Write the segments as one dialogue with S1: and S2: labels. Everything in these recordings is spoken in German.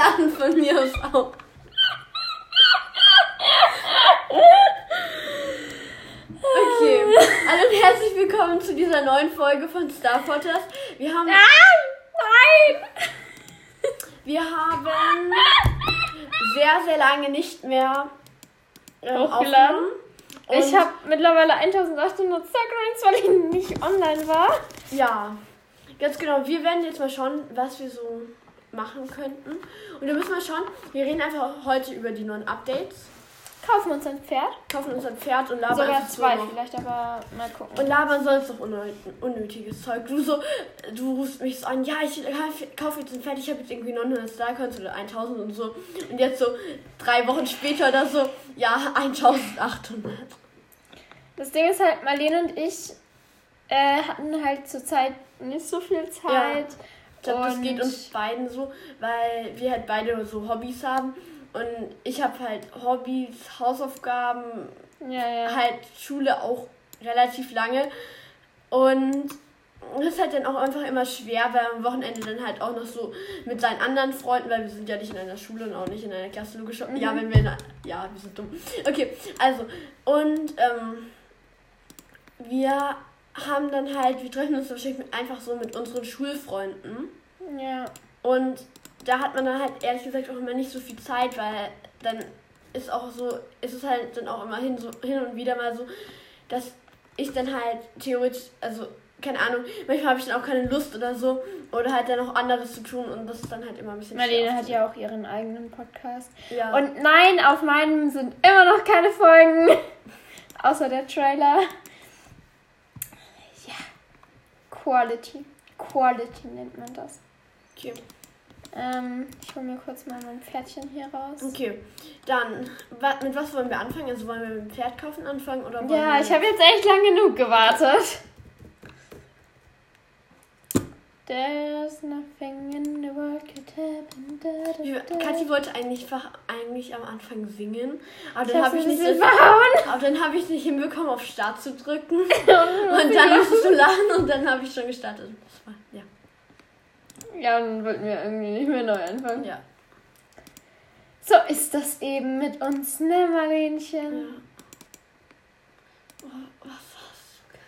S1: lachen von mir aus auch. Okay, hallo und herzlich willkommen zu dieser neuen Folge von Star Podcast. Wir haben,
S2: Nein!
S1: wir haben sehr, sehr lange nicht mehr ähm,
S2: Hochgeladen.
S1: aufgenommen.
S2: Ich habe mittlerweile 1800 Instagrams, weil ich nicht online war.
S1: Ja, ganz genau. Wir werden jetzt mal schauen, was wir so machen könnten. Und wir müssen mal schauen, wir reden einfach heute über die neuen Updates,
S2: Kaufen uns ein Pferd.
S1: kaufen uns ein Pferd und labern
S2: Sogar
S1: so
S2: zwei
S1: noch-
S2: vielleicht, aber mal gucken.
S1: Und labern sonst noch unnöt- unnötiges Zeug. Du so, du rufst mich so an, ja, ich kaufe jetzt ein Pferd, ich habe jetzt irgendwie 900 Starcoins oder 1000 und so. Und jetzt so drei Wochen später oder so, ja, 1800.
S2: Das Ding ist halt, Marlene und ich äh, hatten halt zurzeit nicht so viel Zeit.
S1: Ich glaube, das geht uns beiden so, weil wir halt beide so Hobbys haben. Und ich habe halt Hobbys, Hausaufgaben,
S2: Ja, ja.
S1: halt Schule auch relativ lange. Und das ist halt dann auch einfach immer schwer, weil am Wochenende dann halt auch noch so mit seinen anderen Freunden, weil wir sind ja nicht in einer Schule und auch nicht in einer Klasse, logisch. Ja, wenn wir in einer, Ja, wir sind dumm. Okay, also, und ähm, wir haben dann halt, wir treffen uns wahrscheinlich einfach so mit unseren Schulfreunden.
S2: Ja.
S1: Und da hat man dann halt ehrlich gesagt auch immer nicht so viel Zeit, weil dann ist auch so, ist es halt dann auch immer hin, so, hin und wieder mal so, dass ich dann halt theoretisch, also keine Ahnung, manchmal habe ich dann auch keine Lust oder so oder halt dann noch anderes zu tun und das ist dann halt immer ein bisschen
S2: Marlene hat ja auch ihren eigenen Podcast.
S1: ja.
S2: Und nein, auf meinem sind immer noch keine Folgen. Außer der Trailer. Ja. Quality. Quality nennt man das.
S1: Okay.
S2: Ähm, ich hole mir kurz mal mein Pferdchen hier raus.
S1: okay, dann wa mit was wollen wir anfangen? Also wollen wir mit dem Pferd kaufen anfangen oder wollen
S2: Ja, ich habe jetzt echt lang genug gewartet. There's nothing in the world could happen. Da, da, da.
S1: Kathi wollte eigentlich, eigentlich am Anfang singen, aber
S2: Ich
S1: dann habe ich nicht
S2: verhauen.
S1: aber dann habe ich nicht hinbekommen, auf Start zu drücken. Und dann musstest du lachen und dann habe ich schon gestartet. Das war, ja.
S2: Ja, dann wollten wir irgendwie nicht mehr neu anfangen.
S1: Ja.
S2: So ist das eben mit uns, ne, Marlenchen?
S1: Oh, was hast du,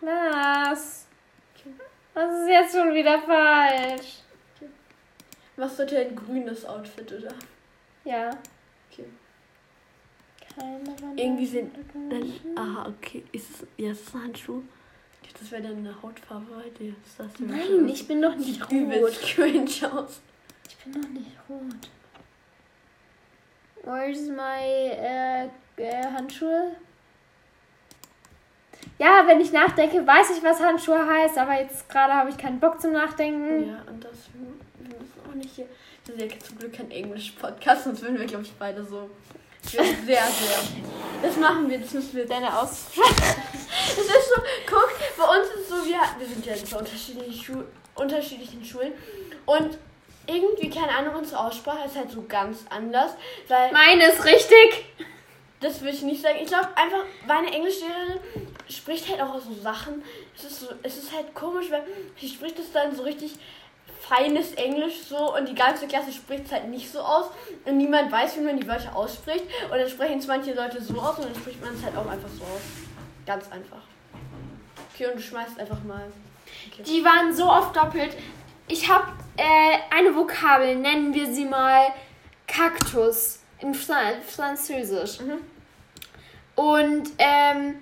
S1: Kathi?
S2: Was? Was ist jetzt schon wieder falsch?
S1: Machst du heute ein grünes Outfit, oder?
S2: Ja.
S1: Okay.
S2: Keine.
S1: Irgendwie sind. Dann, aha, okay. Ist es, ja, ist es ein Handschuh? Das wäre dann eine Hautfarbe bei dir.
S2: Nein, ich bin noch nicht rot.
S1: cringe aus.
S2: Ich bin noch nicht rot. Where's my äh, äh, Handschuhe? Ja, wenn ich nachdenke, weiß ich, was Handschuhe heißt, aber jetzt gerade habe ich keinen Bock zum Nachdenken.
S1: Ja, und das, wir müssen auch nicht hier. Das ist ja zum Glück kein Englisch-Podcast, sonst würden wir, glaube ich, beide so. Ich sehr, sehr. Das machen wir, das müssen wir.
S2: Deine Aussprache.
S1: Es ist so, guck, bei uns ist es so, wir, wir sind ja in zwei unterschiedlichen, Schu unterschiedlichen Schulen und irgendwie, keine Ahnung, unsere Aussprache ist halt so ganz anders, weil,
S2: Meine ist richtig.
S1: das will ich nicht sagen, ich glaube einfach, meine Englischlehrerin spricht halt auch so Sachen, es ist so, es ist halt komisch, weil sie spricht es dann so richtig feines Englisch so und die ganze Klasse spricht es halt nicht so aus und niemand weiß, wie man die Wörter ausspricht und dann sprechen es manche Leute so aus und dann spricht man es halt auch einfach so aus. Ganz einfach. Okay, und du schmeißt einfach mal. Okay.
S2: Die waren so oft doppelt. Ich habe äh, eine Vokabel, nennen wir sie mal Kaktus in Fra Französisch.
S1: Mhm.
S2: Und ähm,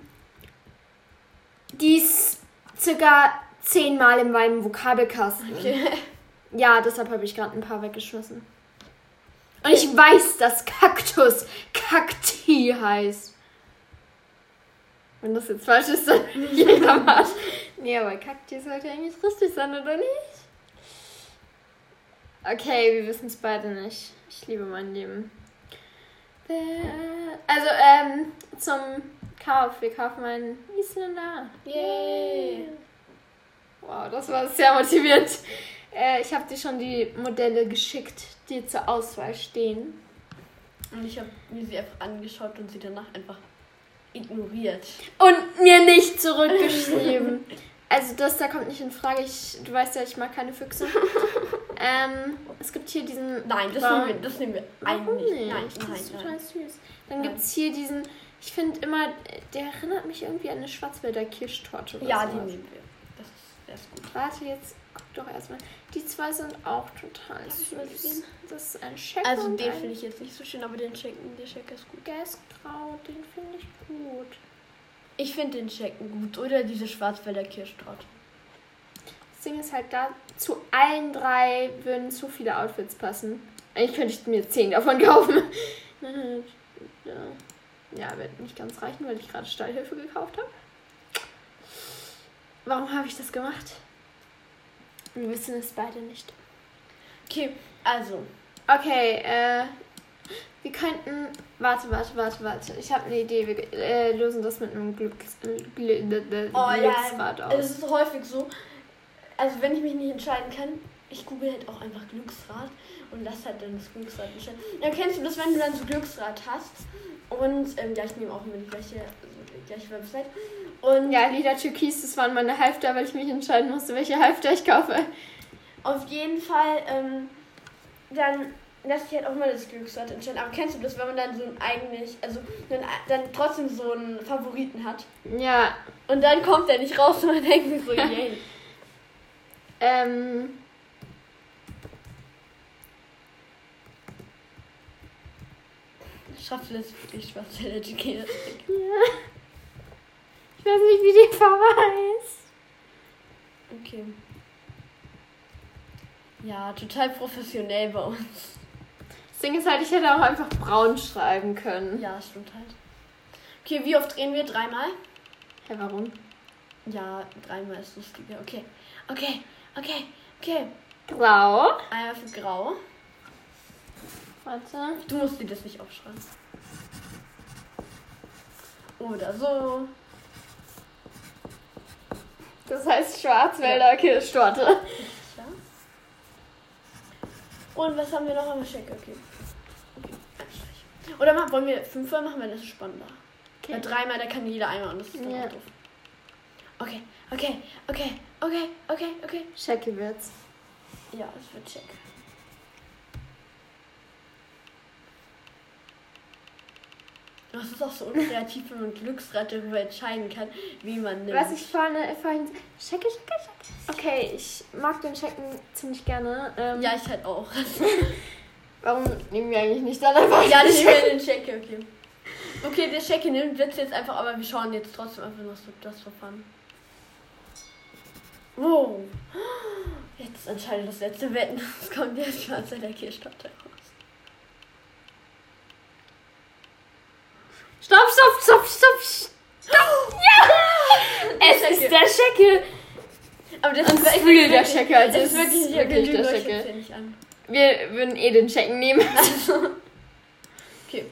S2: die ist circa zehnmal in meinem Vokabelkasten.
S1: Okay.
S2: Ja, deshalb habe ich gerade ein paar weggeschmissen. Und ich weiß, dass Kaktus Kakti heißt. Wenn das jetzt falsch ist, dann jeder mal. Nee, aber Kakti sollte eigentlich richtig sein, oder nicht? Okay, wir wissen es beide nicht. Ich liebe mein Leben. Also, ähm, zum Kauf. Wir kaufen einen Isländer.
S1: Yay.
S2: Wow, das war sehr motivierend. Äh, ich habe dir schon die Modelle geschickt, die zur Auswahl stehen.
S1: Und ich habe mir sie einfach angeschaut und sie danach einfach ignoriert.
S2: Und mir nicht zurückgeschrieben. Also das da kommt nicht in Frage. Ich, du weißt ja, ich mag keine Füchse. Ähm, es gibt hier diesen.
S1: Nein, das nehmen wir, das nehmen wir
S2: Warum
S1: eigentlich.
S2: nicht?
S1: Nein,
S2: das
S1: nein,
S2: ist
S1: nein.
S2: total süß. Dann gibt es hier diesen. Ich finde immer, der erinnert mich irgendwie an eine Schwarzwälder Kirschtorte. Oder
S1: Ja, die
S2: sowas.
S1: nehmen wir. Das ist, das ist gut.
S2: Warte, jetzt guck doch erstmal. Die zwei sind auch total süß.
S1: sehen?
S2: Das ist ein Shaker
S1: Also den finde ich jetzt nicht so schön, aber den Checken, der Checker ist gut.
S2: Geistgrau, den finde ich gut.
S1: Ich finde den Checken gut. Oder diese Schwarzwälder Kirschtorte.
S2: Das Ding ist halt da, zu allen drei würden zu viele Outfits passen. Eigentlich könnte ich mir zehn davon kaufen. ja. wird nicht ganz reichen, weil ich gerade Stallhilfe gekauft habe. Warum habe ich das gemacht? Wir wissen es beide nicht.
S1: Okay, also.
S2: Okay, äh, wir könnten. Warte, warte, warte, warte. Ich habe eine Idee. Wir äh, lösen das mit einem Glücks, äh, Gl
S1: Oh
S2: Glücksrad
S1: ja,
S2: aus.
S1: es ist häufig so. Also wenn ich mich nicht entscheiden kann, ich google halt auch einfach Glücksrad und lass halt dann das Glücksrad entscheiden. Dann kennst du das, wenn du dann so Glücksrad hast. Und ähm, ja, ich nehme auch immer die gleiche, also Website. Und
S2: Ja, Lila Türkis, das waren meine Halfter, weil ich mich entscheiden musste, welche Halfter ich kaufe.
S1: auf jeden Fall, ähm, dann lass ich halt auch mal das Glücksrad entscheiden. Aber kennst du das, wenn man dann so ein eigentlich, also dann, dann trotzdem so einen Favoriten hat?
S2: Ja,
S1: Und dann kommt er nicht raus und man denkt sich so, yay.
S2: ähm.
S1: Du das wirklich, was Tequila
S2: Ja. Ich weiß nicht, wie die heißt.
S1: Okay. Ja, total professionell bei uns.
S2: Das Ding ist halt, ich hätte auch einfach braun schreiben können.
S1: Ja, stimmt halt. Okay, wie oft drehen wir? Dreimal?
S2: Hä, warum?
S1: Ja, dreimal ist lustiger. Okay, okay, okay, okay.
S2: Grau.
S1: Einmal für grau.
S2: Warte.
S1: Du musst dir das nicht aufschreiben. Oder so.
S2: Das heißt Schwarzwälder Kirschtorte.
S1: Ja. Und was haben wir noch am Check? Okay. okay. Oder wollen wir fünfmal machen, weil das ist spannender. Weil
S2: Okay.
S1: dreimal, da kann jeder einmal und das ist dann
S2: Ja.
S1: doof. Okay, okay, okay, okay, okay, okay.
S2: Shaggy wird's.
S1: Ja, es wird check. Das ist auch so unkreativ, wenn man Glücksrad darüber entscheiden kann, wie man nimmt.
S2: Was ich vorhin, vorhin. Shaggy, Shaggy, Shaggy. Okay, ich mag den Checken ziemlich gerne. Ähm,
S1: ja, ich halt auch.
S2: Warum nehmen wir eigentlich nicht dann einfach
S1: ja, ich will den Check, okay. Okay, der Check nimmt Witz jetzt einfach, aber wir schauen jetzt trotzdem einfach noch so das Verfahren. Wow. Jetzt entscheidet das letzte Wetten. Es kommt jetzt Schwarzer der Kirschtorte raus.
S2: Stopp, stopp, stopp, stopp, stopp. Ja! Es ist der Schecke.
S1: Aber das ist wirklich-
S2: der Checker, also
S1: es ist wirklich,
S2: wirklich der
S1: an.
S2: Wir würden eh den Checken nehmen.
S1: Also, okay.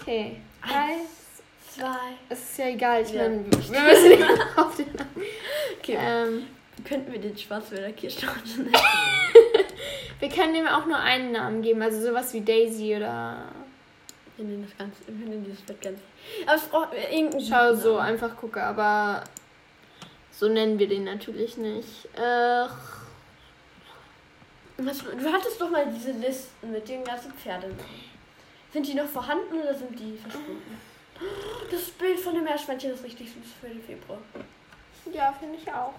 S2: Okay.
S1: Eins, zwei.
S2: Es ist ja egal, ich
S1: Ja.
S2: meine, wir müssen nicht auf den.
S1: Okay.
S2: Ähm,
S1: könnten wir den Schwarzwälder Kirschtorte nennen?
S2: wir können dem auch nur einen Namen geben, also sowas wie Daisy oder.
S1: Wir nennen das Ganze, wir nennen dieses Bett ganz. Aber es braucht irgendeinen
S2: Schau so, einfach gucke, aber so nennen wir den natürlich nicht. Äh,
S1: Was, du hattest doch mal diese Listen mit den ganzen Pferden. Sind die noch vorhanden oder sind die verschwunden? Das Bild von dem Meerschweinchen ist richtig süß für den Februar.
S2: ja, finde ich auch.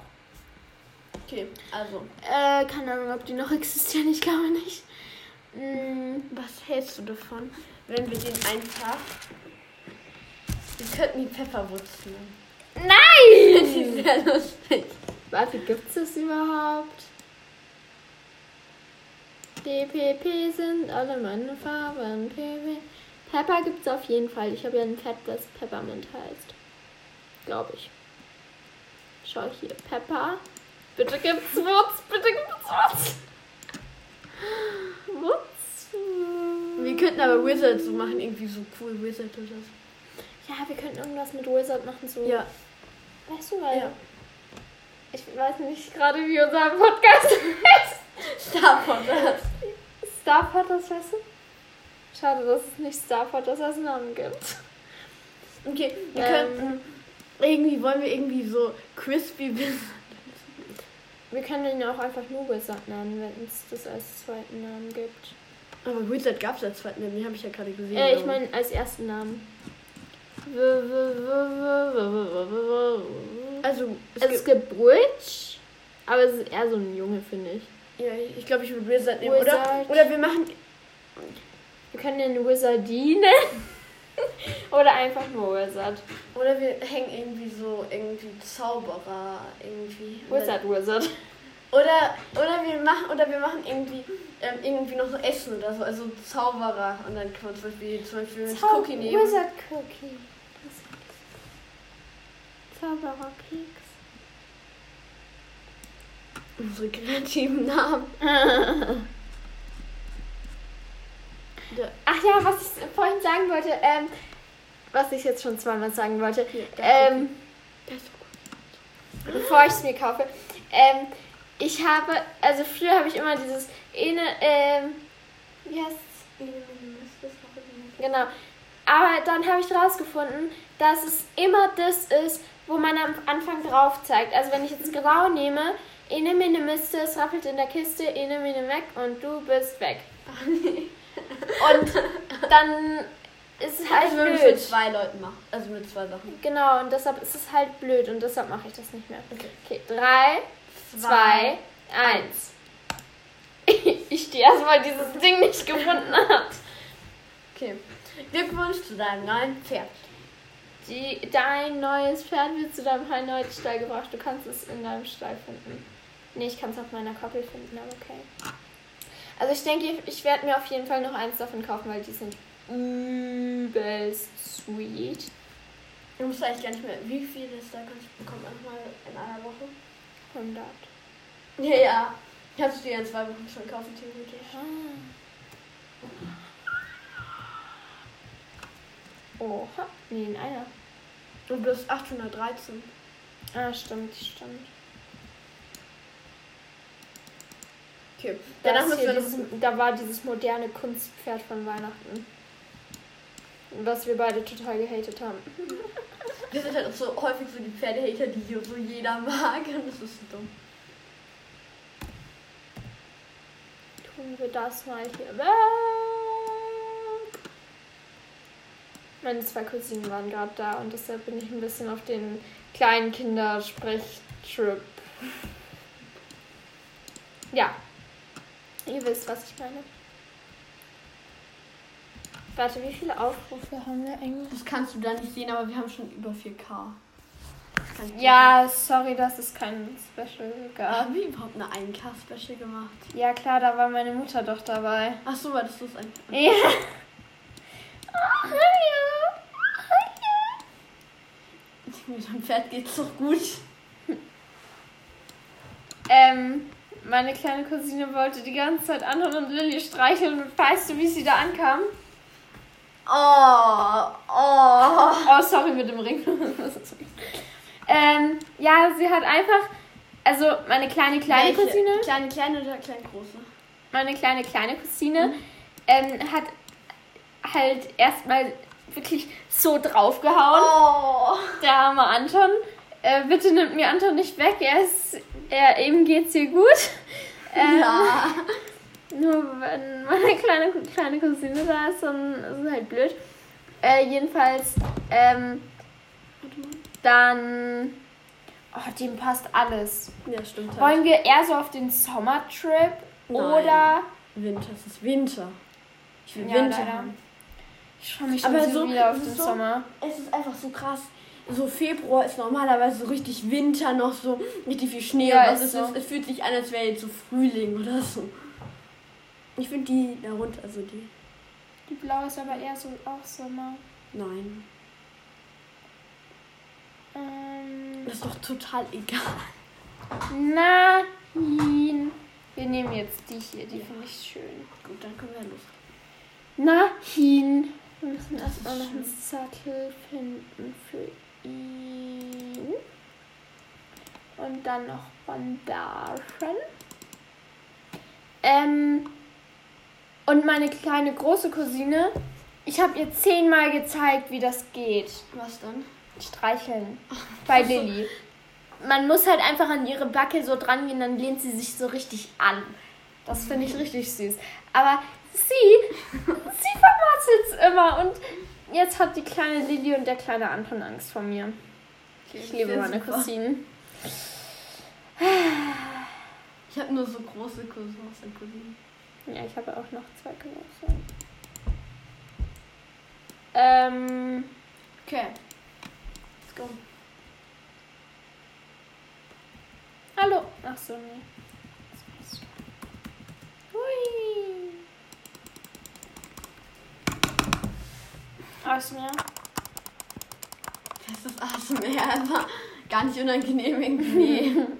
S1: Okay, also,
S2: Äh, keine Ahnung, ob die noch existieren, ich glaube nicht. Mm,
S1: was hältst du davon, wenn wir den einfach. Wir könnten die Pfefferwurz.
S2: Nein!
S1: Die ist sehr lustig.
S2: Warte, gibt's das überhaupt? DPP sind alle meine Farben. PP. Pepper gibt's auf jeden Fall. Ich habe ja ein Pferd, das Peppermint heißt. Glaube ich. Schau hier. Pepper. Bitte gibt's Wurz. Bitte gibt's Wurz. Wurz.
S1: Wir könnten aber Wizard so machen, irgendwie so cool Wizard oder so.
S2: Ja, wir könnten irgendwas mit Wizard machen. So.
S1: Ja,
S2: Weißt du, weil.
S1: Ja.
S2: Ich weiß nicht gerade, wie unser Podcast heißt.
S1: Star Potter.
S2: Star Potters, weißt du? Schade, dass es nicht Star Potters als Namen gibt.
S1: Okay, wir
S2: Ähm.
S1: könnten. Irgendwie wollen wir irgendwie so Crispy Wizard.
S2: Wir können ihn auch einfach nur Wizard nennen, wenn es das als zweiten Namen gibt.
S1: Aber Wizard gab es als zweiten Namen, den habe ich ja gerade gesehen.
S2: Äh, ich meine als ersten Namen.
S1: Also, es
S2: Also es
S1: gibt,
S2: gibt Bridge, aber es ist eher so ein Junge, finde ich.
S1: ja, ich glaube, ich würde Wizard nehmen. Oder,
S2: Wizard.
S1: oder wir machen.
S2: Wir können den Wizardie nennen. Oder einfach nur Wizard.
S1: Oder wir hängen irgendwie so irgendwie Zauberer irgendwie.
S2: Wizard, Wizard.
S1: Oder, oder wir machen oder wir machen irgendwie ähm, irgendwie noch so Essen oder so, also Zauberer und dann kann man zum Beispiel zum Beispiel
S2: Zau-
S1: Cookie nehmen.
S2: Wizard Cookie. Zauberer Keks.
S1: Unsere kreativen Namen.
S2: Ach ja, was ich vorhin sagen wollte, ähm, was ich jetzt schon zweimal sagen wollte,
S1: der
S2: ähm, bevor ich es mir kaufe, ähm, ich habe, also früher habe ich immer dieses, eine, ähm, wie heißt Genau. Aber dann habe ich rausgefunden, dass es immer das ist, wo man am Anfang drauf zeigt. Also wenn ich jetzt grau nehme, ene mine Miste, es rappelt in der Kiste, ene mine weg und du bist weg. Und dann ist es halt
S1: Also wir es mit
S2: blöd.
S1: zwei Leuten machen, also mit zwei Sachen.
S2: Genau, und deshalb ist es halt blöd und deshalb mache ich das nicht mehr.
S1: Okay.
S2: Okay, drei, zwei, eins. Ich stehe erstmal dieses Ding nicht gefunden hat.
S1: Okay. Glückwunsch zu deinem neuen Pferd.
S2: Die, dein neues Pferd wird zu deinem neuen Stall gebracht. Du kannst es in deinem Stall finden. Nee, ich kann es auf meiner Koppel finden, aber okay. Also ich denke, ich werde mir auf jeden Fall noch eins davon kaufen, weil die sind übelst sweet.
S1: Du musst eigentlich gar nicht mehr. Wie viele Starcoins bekommt man nochmal in einer Woche?
S2: 100.
S1: Ja, ja. Kannst du dir in zwei Wochen schon kaufen, theoretisch.
S2: Oha. Nee, in einer.
S1: Und du hast 813.
S2: Ah, stimmt, stimmt.
S1: Okay.
S2: Da,
S1: Danach müssen wir
S2: dieses, da war dieses moderne Kunstpferd von Weihnachten. Was wir beide total gehatet haben.
S1: Wir sind halt auch so häufig so die Pferdehater, die hier so jeder mag. Und das ist so dumm.
S2: Tun wir das mal hier weg. Meine zwei Cousinen waren gerade da und deshalb bin ich ein bisschen auf den kleinen Kindersprechtrip. Ja. Ihr wisst, was ich meine. Warte, wie viele Aufrufe haben wir eigentlich?
S1: Das kannst du da nicht sehen, aber wir haben schon über 4K. Das kann ich
S2: Ja, sorry, dass es kein Special gab.
S1: Haben wir überhaupt eine 1K-Special gemacht?
S2: Ja, klar, da war meine Mutter doch dabei.
S1: Ach so, war das das ein.
S2: Ja. Oh, hallo.
S1: Mit dem Pferd geht's doch gut.
S2: Ähm, meine kleine Cousine wollte die ganze Zeit Anton und Lilly streicheln und weißt du, wie sie da ankam?
S1: Oh, oh.
S2: Oh, sorry mit dem Ring. ähm, ja, sie hat einfach, also meine kleine kleine
S1: Welche?
S2: Cousine,
S1: Kleine, kleine oder kleine, große?
S2: meine kleine kleine Cousine, ähm, hat halt erstmal wirklich so draufgehauen.
S1: Oh.
S2: Der arme Anton. Äh, bitte nimmt mir Anton nicht weg. Er ist, er, ihm geht's hier gut. Ähm,
S1: Ja.
S2: Nur wenn meine kleine, kleine Cousine da ist, dann ist es halt blöd. Äh, jedenfalls, ähm, dann. Oh, dem passt alles.
S1: Ja, stimmt. Halt.
S2: Wollen wir eher so auf den Sommertrip
S1: Nein.
S2: oder.
S1: Winter, es ist Winter. Ich will
S2: Ja,
S1: Winter
S2: leider.
S1: haben.
S2: Ich freue mich schon
S1: Aber
S2: so wieder auf den
S1: so-
S2: Sommer.
S1: Es ist einfach so krass. So Februar ist normalerweise so richtig Winter noch so richtig viel Schnee
S2: Ja,
S1: und
S2: ist so.
S1: es, es fühlt sich an, als wäre jetzt so Frühling oder so. Ich finde die darunter, also die.
S2: Die blaue ist aber eher so auch Sommer.
S1: Nein.
S2: Ähm,
S1: Das ist doch total egal.
S2: Nein. Wir nehmen jetzt die hier, die
S1: Ja.
S2: finde ich schön.
S1: Gut, dann können wir los.
S2: Nein. Wir müssen erstmal noch einen Sattel finden für ihn. Und dann noch Bandagen. Ähm, und meine kleine große Cousine, ich habe ihr zehnmal gezeigt, wie das geht.
S1: Was dann?
S2: Streicheln. Bei Lilly. man muss halt einfach an ihre Backe so dran gehen, dann lehnt sie sich so richtig an. Das finde ich richtig süß. Aber sie, sie vermasselt es immer und jetzt hat die kleine Lilly und der kleine Anton Angst vor mir. Ich liebe meine
S1: super.
S2: Cousinen.
S1: Ich habe nur so große Cousins und Cousinen.
S2: Ja, ich habe auch noch zwei Cousinen. Ähm,
S1: Okay. Let's go.
S2: hallo. Ach so, nee. Hui. Aus mir.
S1: Das ist ASMR einfach gar nicht unangenehm irgendwie.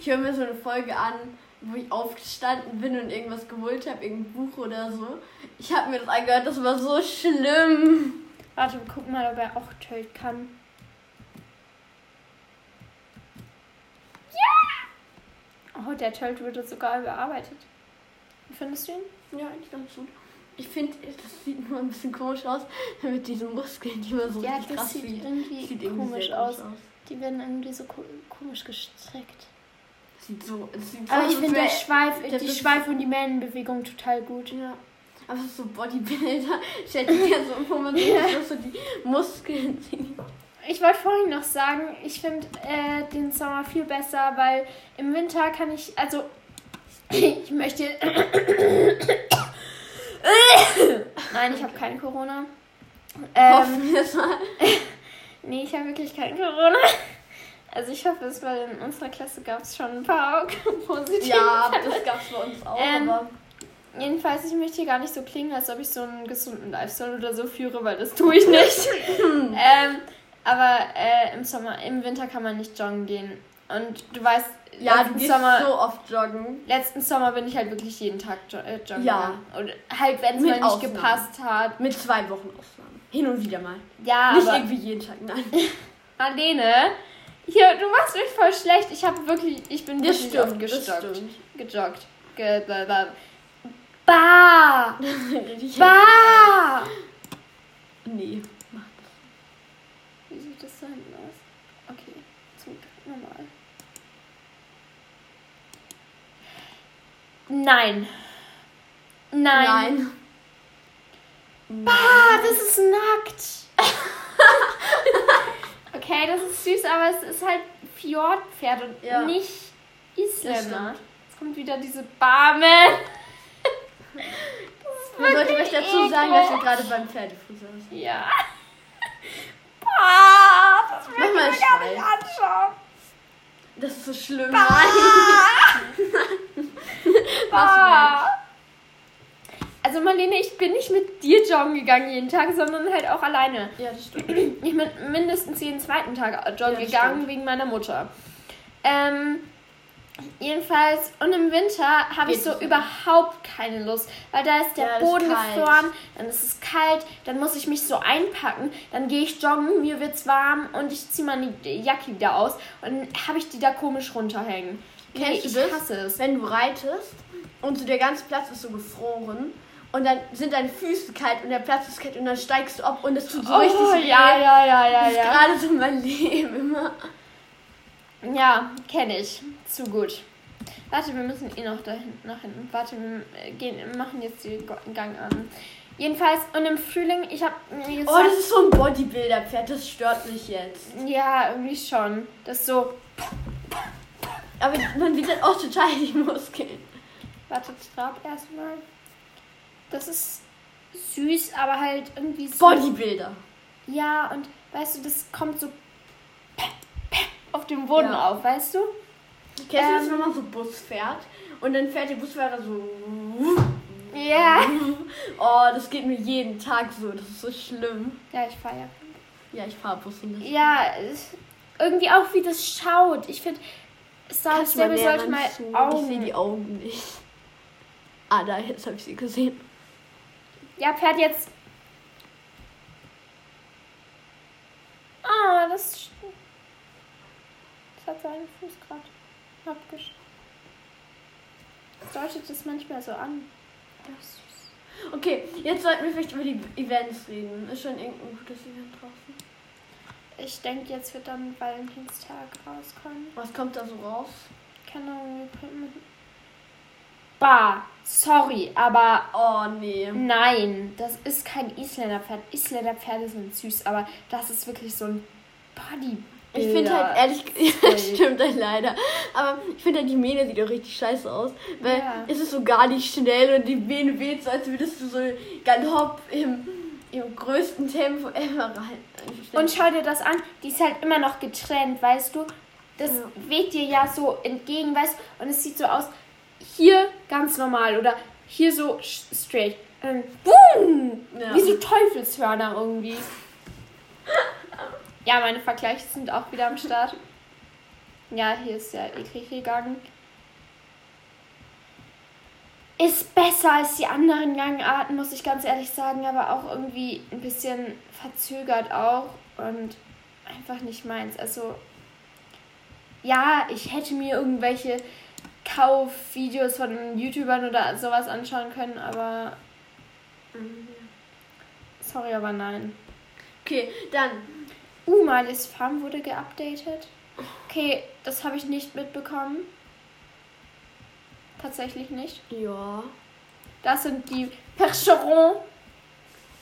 S1: Ich höre mir so eine Folge an, wo ich aufgestanden bin und irgendwas geholt habe, irgendein Buch oder so. Ich habe mir das angehört, das war so schlimm.
S2: Warte, wir gucken mal, ob er auch Tölt kann. Ja! Oh, der Tölt wurde sogar überarbeitet. Findest du ihn?
S1: Ja, eigentlich ganz gut. Ich finde, das sieht nur ein bisschen komisch aus mit diesen Muskeln, die man so
S2: ja,
S1: richtig
S2: das
S1: krass
S2: sieht
S1: sieht.
S2: irgendwie
S1: Sieht irgendwie
S2: komisch
S1: sehr
S2: aus. Die werden irgendwie so ko komisch gestreckt.
S1: Sieht so, es sieht
S2: Aber
S1: aus,
S2: ich finde Schweif, die Schweif und die Mähnenbewegung total gut.
S1: Ja. Aber so Bodybuilder, stellt sich ja so sieht
S2: Ja.
S1: so die Muskeln sieht.
S2: Ich wollte vorhin noch sagen, ich finde äh, den Sommer viel besser, weil im Winter kann ich, also ich möchte. Nein, ich habe kein Corona. Ähm,
S1: Hoffen wir mal.
S2: nee, ich habe wirklich kein Corona. Also ich hoffe es, weil in unserer Klasse gab es schon ein paar positive
S1: Ja,
S2: Fälle.
S1: das gab's bei uns auch,
S2: Ähm,
S1: aber
S2: Jedenfalls, ich möchte hier gar nicht so klingen, als ob ich so einen gesunden Lifestyle oder so führe, weil das tue ich nicht. ähm, aber äh, im Sommer, im Winter kann man nicht joggen gehen. Und du weißt,
S1: ja, du
S2: letzten
S1: gehst
S2: Sommer,
S1: so oft joggen.
S2: letzten Sommer bin ich halt wirklich jeden Tag jo äh, joggen.
S1: Ja.
S2: Und halt, wenn es mal nicht
S1: Ausnahmen.
S2: gepasst hat.
S1: Mit zwei Wochen Ausnahmen. Hin und wieder mal.
S2: Ja,
S1: Nicht
S2: aber
S1: irgendwie jeden Tag, nein.
S2: Marlene, hier, du machst mich voll schlecht. Ich habe wirklich, ich bin
S1: Das
S2: wirklich
S1: stimmt,
S2: oft
S1: das
S2: gestockt. Gejoggt. Ge ba ba bah! Bah!
S1: nee.
S2: Wie sieht das da hinten aus? Okay, zum normal. Nein. Nein.
S1: Nein.
S2: Ah, das ist nackt. Okay, das ist süß, aber es ist halt Fjordpferd und
S1: Ja.
S2: nicht Isländer. Jetzt kommt wieder diese Barme.
S1: Man sollte euch dazu sagen, dass wir gerade beim Pferdefriseur sind.
S2: Ja. Bah, das will ich mir gar nicht anschauen.
S1: Das ist so schlimm.
S2: Bah.
S1: Was
S2: Bah. Also Marlene, ich bin nicht mit dir joggen gegangen jeden Tag, sondern halt auch alleine.
S1: Ja, das stimmt.
S2: Ich bin mindestens jeden zweiten Tag joggen
S1: Ja,
S2: gegangen
S1: stimmt.
S2: wegen meiner Mutter. Ähm, jedenfalls, und im Winter habe ich so überhaupt keine Lust, weil da ist der
S1: Ja, ist
S2: Boden
S1: kalt.
S2: gefroren, dann ist es kalt, dann muss ich mich so einpacken, dann gehe ich joggen, mir wird's warm und ich ziehe meine Jacke wieder aus und habe ich die da komisch runterhängen. Nee,
S1: Kennst du
S2: ich
S1: das?
S2: hasse es.
S1: Wenn du reitest und so der ganze Platz ist so gefroren und dann sind deine Füße kalt und der Platz ist kalt und dann steigst du ab und es tut so richtig
S2: oh,
S1: weh.
S2: ja, ja, ja, ja,
S1: Das ist
S2: ja.
S1: gerade so mein Leben immer.
S2: Ja, kenne ich. Zu gut. Warte, wir müssen eh noch da hinten nach hinten. Warte, wir äh, gehen, machen jetzt den Gang an. Jedenfalls, und im Frühling, ich habe mir
S1: Oh,
S2: gesagt,
S1: das ist so ein Bodybuilder-Pferd, das stört mich jetzt.
S2: ja, irgendwie schon. Das ist so,
S1: Aber man sieht halt auch total die Muskeln.
S2: warte, trab erstmal. Das ist süß, aber halt irgendwie so.
S1: Bodybuilder.
S2: Ja, und weißt du, das kommt so auf dem Boden
S1: Ja.
S2: auf, weißt du?
S1: Kennst du das,
S2: Ähm.
S1: wenn man so Bus fährt und dann fährt der Busfahrer so.
S2: Ja.
S1: Oh, das geht mir jeden Tag so. Das ist so schlimm.
S2: Ja, ich feiere.
S1: Ja, ich fahre Bus und das.
S2: Ja, irgendwie auch wie das schaut. Ich finde, Star Stable sollte mal
S1: ranzoomen? Ich
S2: Augen.
S1: sehe die Augen nicht. Ah, da, jetzt habe ich sie gesehen.
S2: Ja, Pferd jetzt. Ah, das. Das hat seinen Fuß gerade abgesch. Deutet es manchmal so an. Das.
S1: Okay, jetzt sollten wir vielleicht über die Events reden. Ist schon irgendein gutes Event draußen?
S2: ich denke, jetzt wird dann Valentinstag rauskommen.
S1: Was kommt da so raus?
S2: Keine Ahnung. Bah, sorry, aber
S1: Oh, nee.
S2: nein, das ist kein Isländerpferd. Isländerpferde sind süß, aber das ist wirklich so ein Body.
S1: Ich finde halt ehrlich, ja, stimmt halt leider. Aber ich finde halt die Mähne sieht auch richtig scheiße aus. Weil
S2: Ja.
S1: es ist so gar nicht schnell und die Mähne weht so, als würdest du so Galopp im, im größten Tempo ever rein.
S2: Und schau dir das an, die ist halt immer noch getrennt, weißt du? Das
S1: Ja.
S2: weht dir ja so entgegen, weißt du? Und es sieht so aus, hier ganz normal oder hier so straight. Ähm, boom!
S1: Ja.
S2: Wie so Teufelshörner irgendwie. ja, meine Vergleiche sind auch wieder am Start. Ja, hier ist ja eklig gegangen. Ist besser als die anderen Gangarten, muss ich ganz ehrlich sagen, aber auch irgendwie ein bisschen verzögert auch und einfach nicht meins. Also, ja, ich hätte mir irgendwelche Kaufvideos von YouTubern oder sowas anschauen können, aber sorry, aber nein.
S1: Okay, dann.
S2: Uh, Malis Farm wurde geupdatet. Okay, das habe ich nicht mitbekommen. Tatsächlich nicht.
S1: Ja.
S2: Das sind die Percherons.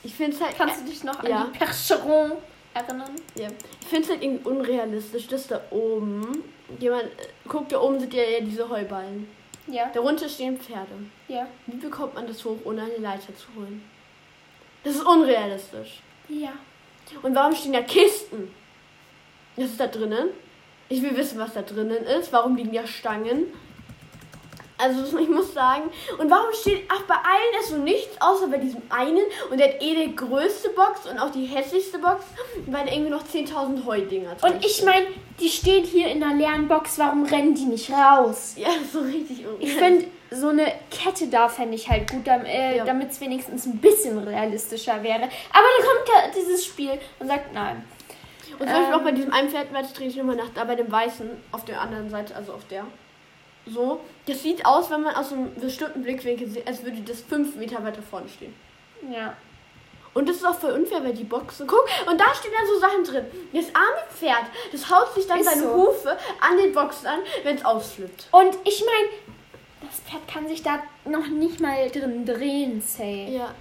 S1: Ich finde es halt.
S2: Kannst du dich noch
S1: Ja.
S2: an die Percherons erinnern?
S1: Ja. Ich finde es halt irgendwie unrealistisch, dass da oben. Jemand. äh, Guck, da oben sind ja, ja diese Heuballen.
S2: Ja,
S1: Darunter stehen Pferde.
S2: ja,
S1: Wie bekommt man das hoch, ohne eine Leiter zu holen? Das ist unrealistisch.
S2: ja.
S1: Und warum stehen da Kisten? Was ist da drinnen? Ich will wissen, was da drinnen ist. Warum liegen da Stangen? Also ich muss sagen, und warum steht, ach bei allen ist so nichts, außer bei diesem einen und der hat eh die größte Box und auch die hässlichste Box, weil da irgendwie noch 10.000 Heudinger drin
S2: Und ich meine, die stehen hier in einer leeren Box, warum rennen die nicht raus?
S1: Ja, so richtig
S2: Ich
S1: unrealistisch.
S2: finde, so eine Kette da fände ich halt gut, dam- äh,
S1: Ja.
S2: damit es wenigstens ein bisschen realistischer wäre. Aber dann kommt ja dieses Spiel und sagt nein.
S1: Und zum Beispiel
S2: ähm,
S1: auch bei diesem einen Pferd, warte, drehe ich nochmal nach, da bei dem Weißen, auf der anderen Seite, also auf der. So, das sieht aus, wenn man aus einem bestimmten Blickwinkel sieht, als würde das fünf Meter weiter vorne stehen.
S2: Ja.
S1: Und das ist auch voll unfair, weil die Boxen. Guck, und da stehen dann so Sachen drin. Das arme Pferd, das haut sich dann
S2: Ist
S1: seine
S2: so.
S1: Hufe an den Boxen an, wenn es ausflippt.
S2: Und ich meine, das Pferd kann sich da noch nicht mal drin drehen, say.
S1: Ja,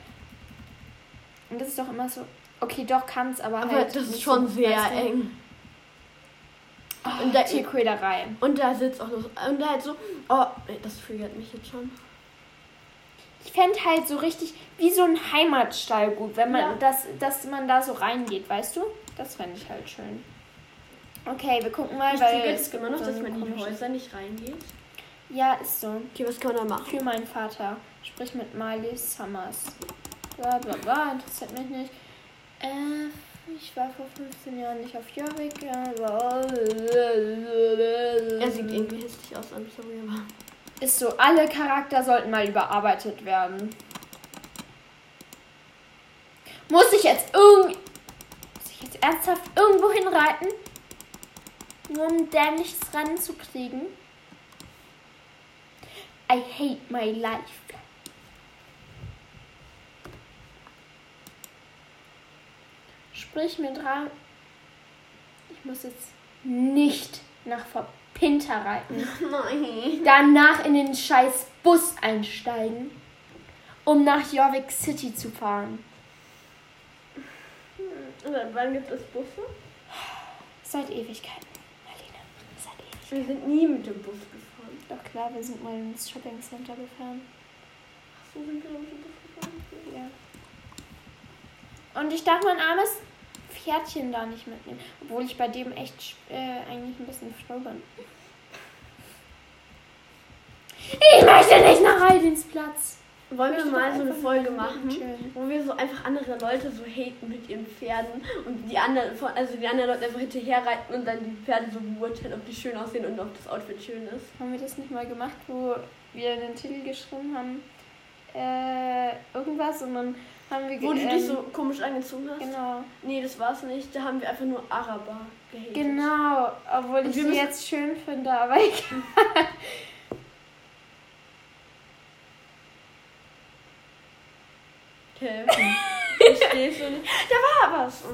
S2: Und das ist doch immer so. Okay, doch kann es, aber,
S1: aber
S2: halt
S1: das ist schon sehr eng.
S2: Oh,
S1: Und da-
S2: Tierquälerei.
S1: Und da sitzt auch noch. Und da halt so. Oh, ey, das triggert mich jetzt schon.
S2: Ich fände halt so richtig wie so ein Heimatstall gut, wenn man
S1: Ja.
S2: das, dass man da so reingeht, weißt du? Das fände ich halt schön. Okay, wir gucken mal,
S1: Ich
S2: weil
S1: es immer noch,
S2: so
S1: dass man in die Häuser nicht reingeht.
S2: Ja, ist so.
S1: Okay, was kann man da machen?
S2: Für meinen Vater. Sprich mit Miley Summers. Bla bla bla, interessiert mich nicht. Äh, ich war vor 15 Jahren nicht auf bla.
S1: Er sieht irgendwie hässlich aus, I'm sorry, aber.
S2: Ist so, alle Charakter sollten mal überarbeitet werden. Muss ich jetzt irgend... Muss ich jetzt ernsthaft irgendwo hinreiten? Nur um ein dämliches Rennen zu kriegen? I hate my life. Sprich mit Ra... Ich muss jetzt nicht nach Verpinter reiten
S1: Nein.
S2: danach in den scheiß Bus einsteigen, um nach Jorvik City zu fahren.
S1: Oder wann gibt es Busse?
S2: Seit Ewigkeiten, Marlene. Seit Ewigkeiten.
S1: Wir sind nie mit dem Bus gefahren.
S2: Doch klar, wir sind mal ins Shopping Center gefahren.
S1: So sind wir mit dem Bus gefahren.
S2: Ja. Und ich darf mein armes Pferdchen da nicht mitnehmen. Obwohl ich bei dem echt äh, eigentlich ein bisschen froh bin. Ich möchte nicht nach Heidensplatz.
S1: Wollen wir mal so eine Folge machen, wo wir so einfach andere Leute so haten mit ihren Pferden und die anderen, also die anderen Leute einfach hinterher reiten und dann die Pferde so beurteilen, ob die schön aussehen und ob das Outfit schön ist.
S2: Haben wir das nicht mal gemacht, wo wir den Titel geschrieben haben? Äh, irgendwas und dann haben wir
S1: Wo du
S2: ähm,
S1: dich so komisch angezogen hast?
S2: Genau.
S1: Nee, das war's nicht. Da haben wir einfach nur Araber gehatet.
S2: Genau, obwohl
S1: Und
S2: ich sie jetzt schön finde, aber ich.
S1: Okay. Verstehst du nicht? Da war was.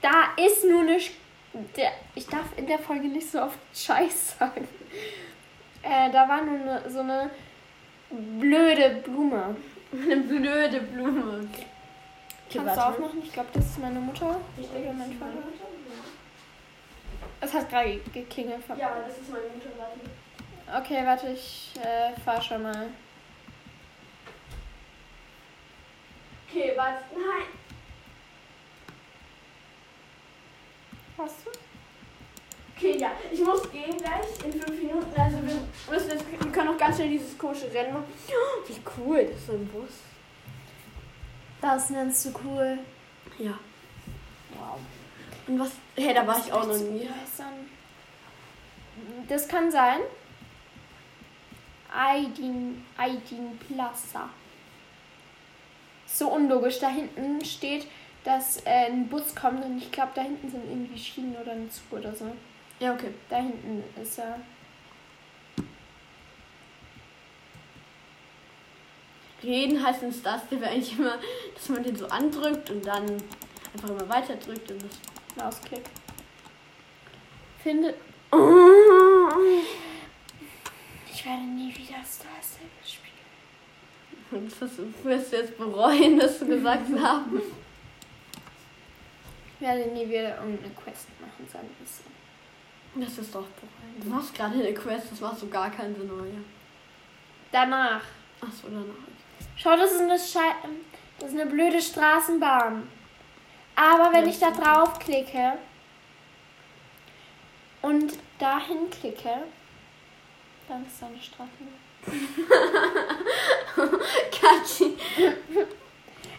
S2: Da ist nur eine Sch- Der, ich darf in der Folge nicht so oft Scheiß sagen. Äh, da war nur eine, so eine blöde Blume.
S1: Eine blöde Blume. Okay.
S2: Kannst du aufmachen? Ich glaube, das ist meine Mutter. Oder mein Vater. Es hat gerade geklingelt.
S1: Ja, das ist meine Mutter. Warte.
S2: Okay, warte, ich äh, fahr schon mal.
S1: Okay, warte. Nein.
S2: Hast du?
S1: Okay, ja. Ich muss gehen gleich in fünf Minuten. Also wir müssen jetzt, wir können noch ganz schnell dieses komische Rennen machen. Wie cool, das ist so ein Bus.
S2: Das nennst du cool.
S1: Ja. Wow. Und was? Hey, da war ich auch noch nie.
S2: Das kann sein. Aidin, Aidin Plaza. So unlogisch. Da hinten steht, dass äh, ein Bus kommt und ich glaube, da hinten sind irgendwie Schienen oder ein Zug oder so.
S1: Ja, okay.
S2: Da hinten ist er.
S1: Reden heißt ein Star-Step eigentlich immer, dass man den so andrückt und dann einfach immer weiter drückt und das
S2: Mausklick. Finde. Ich werde nie wieder Star Step spielen.
S1: Das wirst du jetzt bereuen, dass du gesagt hast.
S2: Ich werde nie wieder irgendeine Quest machen, sagen wir so.
S1: Das ist doch bereuen. Du machst gerade eine Quest, das macht so gar keinen Sinn, oder?
S2: Danach.
S1: Achso, danach.
S2: Schau, das ist eine Schei das ist eine blöde Straßenbahn. Aber wenn ich da drauf klicke und dahin klicke, dann ist da eine Straßenbahn.
S1: Katschi.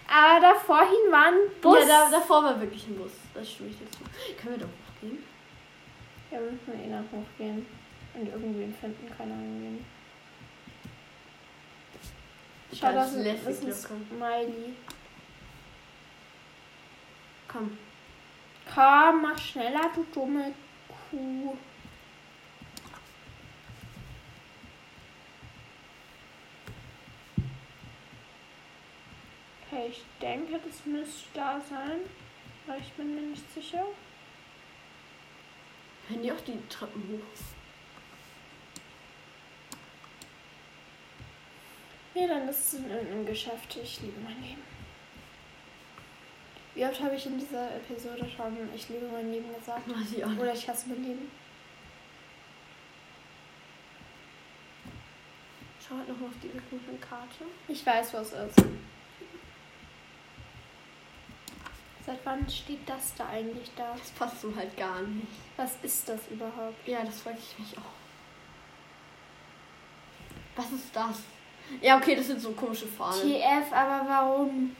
S2: Aber davorhin war ein Bus.
S1: Ja, da, davor war wirklich ein Bus. Das stimme ich dir zu. Können wir doch hochgehen?
S2: Ja, wir müssen eh nach hochgehen. Und irgendwen finden, keine Ahnung. Schau, das ist,
S1: locker.
S2: Smiley.
S1: Komm.
S2: Komm, mach schneller, du dumme Kuh. Okay, ich denke, das müsste da sein. Aber ich bin mir nicht sicher.
S1: Können die auch die Treppen hoch?
S2: Nee, dann ist es in irgendeinem Geschäft. Ich liebe mein Leben. Wie oft habe ich in dieser Episode schon Ich liebe mein Leben gesagt?
S1: Nicht.
S2: Oder ich hasse mein Leben?
S1: Schau halt nochmal auf die Karte.
S2: Ich weiß, was es ist. Seit wann steht das da eigentlich da?
S1: Das passt so halt gar nicht.
S2: Was ist das überhaupt?
S1: Ja, das frage ich mich auch. Was ist das? Ja, okay, das sind so komische Fahnen.
S2: TF, aber warum?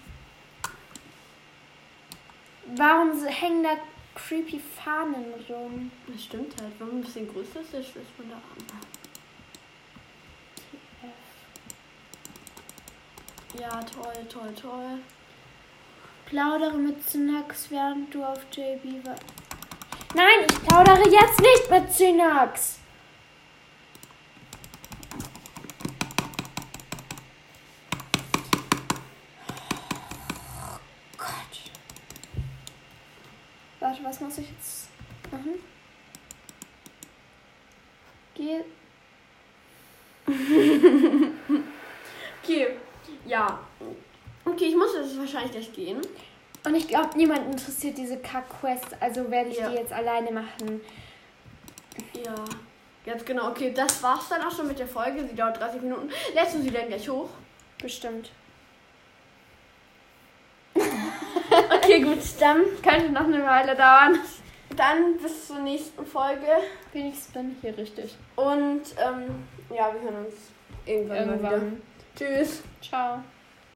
S2: Warum hängen da creepy Fahnen rum?
S1: Das stimmt halt. Wenn man ein bisschen größer ist, ist man da an.
S2: TF.
S1: Ja, toll, toll, toll.
S2: Plaudere mit Synax, während du auf JB warst. Nein, ich plaudere jetzt nicht mit Synax. Gott. Warte, was muss ich jetzt machen? Geh.
S1: Okay, ja. Okay, ich muss jetzt wahrscheinlich gleich gehen.
S2: Und ich glaube, niemand interessiert diese Kack-Quest, also werde ich
S1: Ja.
S2: die jetzt alleine machen.
S1: Ja. Ganz genau. Okay, das war's dann auch schon mit der Folge. Sie dauert 30 Minuten. Lädst du sie dann gleich hoch?
S2: Bestimmt.
S1: Okay, gut. Dann,
S2: Könnte noch eine Weile dauern.
S1: dann bis zur nächsten Folge.
S2: Wenigstens bin ich hier richtig.
S1: Und ähm, ja, wir hören uns irgendwann, mal wieder.
S2: Irgendwann.
S1: Tschüss.
S2: Ciao.